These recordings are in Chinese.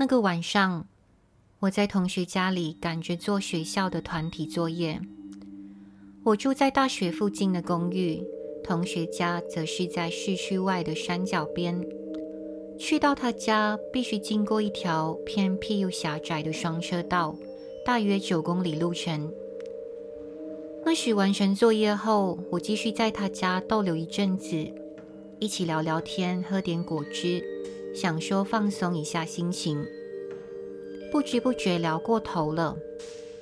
那个晚上，我在同学家里赶着做学校的团体作业。我住在大学附近的公寓，同学家则是在市区外的山脚边。去到他家，必须经过一条偏僻又狭窄的双车道，大约九公里路程。那时完成作业后，我继续在他家逗留一阵子，一起聊聊天，喝点果汁，想说放松一下心情。不知不觉聊过头了，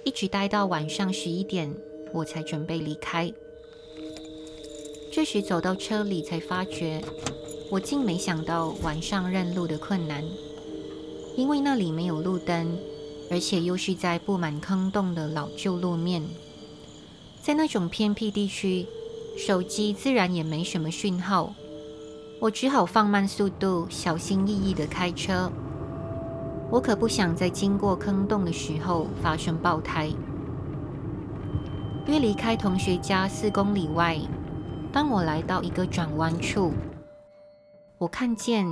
一直待到晚上十一点，我才准备离开。这时走到车里，才发觉我竟没想到晚上认路的困难，因为那里没有路灯，而且又是在布满坑洞的老旧路面。在那种偏僻地区，手机自然也没什么讯号，我只好放慢速度，小心翼翼地开车。我可不想在经过坑洞的时候发生爆胎。约离开同学家四公里外，当我来到一个转弯处，我看见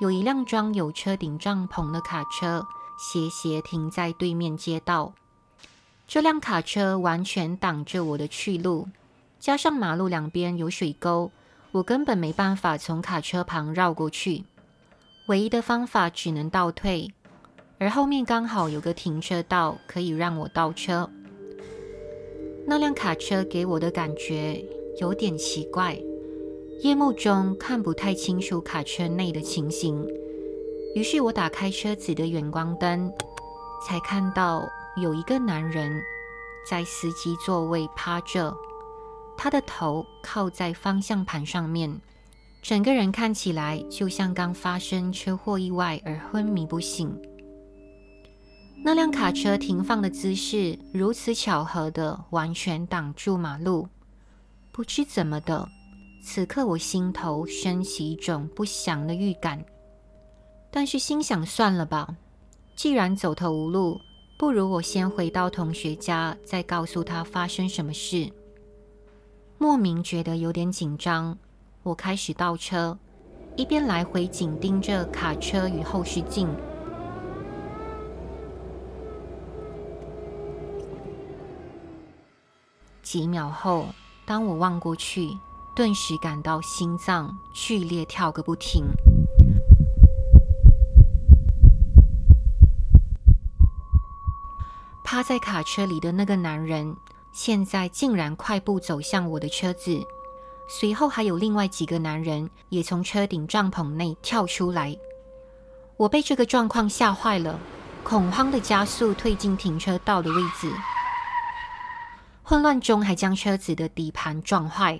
有一辆装有车顶帐篷的卡车斜斜停在对面街道。这辆卡车完全挡着我的去路，加上马路两边有水沟，我根本没办法从卡车旁绕过去。唯一的方法只能倒退，而后面刚好有个停车道可以让我倒车。那辆卡车给我的感觉有点奇怪，夜幕中看不太清楚卡车内的情形。于是我打开车子的远光灯，才看到。有一个男人在司机座位趴着，他的头靠在方向盘上面，整个人看起来就像刚发生车祸意外而昏迷不醒。那辆卡车停放的姿势如此巧合的完全挡住马路，不知怎么的，此刻我心头升起一种不祥的预感，但是心想算了吧，既然走投无路。不如我先回到同学家，再告诉他发生什么事。莫名觉得有点紧张，我开始倒车，一边来回紧盯着卡车与后视镜。几秒后，当我望过去，顿时感到心脏剧烈跳个不停。趴在卡车里的那个男人，现在竟然快步走向我的车子，随后还有另外几个男人也从车顶帐篷内跳出来。我被这个状况吓坏了，恐慌地加速退进停车道的位置，混乱中还将车子的底盘撞坏。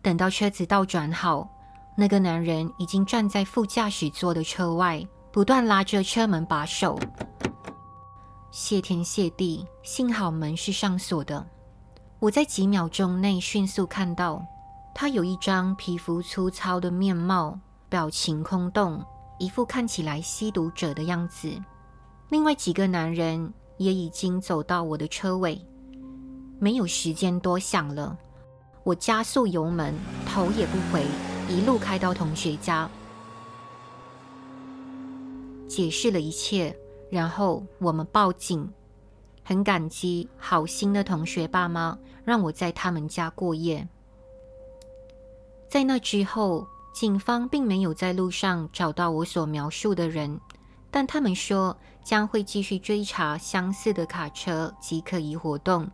等到车子倒转好，那个男人已经站在副驾驶座的车外，不断拉着车门把手。谢天谢地，幸好门是上锁的。我在几秒钟内迅速看到，他有一张皮肤粗糙的面貌，表情空洞，一副看起来吸毒者的样子。另外几个男人也已经走到我的车尾，没有时间多想了，我加速油门，头也不回，一路开到同学家，解释了一切。然后我们报警，很感激好心的同学爸妈让我在他们家过夜。在那之后，警方并没有在路上找到我所描述的人，但他们说将会继续追查相似的卡车及可疑活动。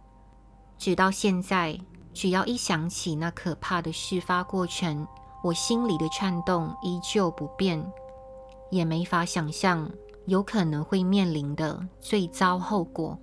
直到现在，只要一想起那可怕的事发过程，我心里的颤动依旧不变，也没法想象。有可能会面临的最糟后果。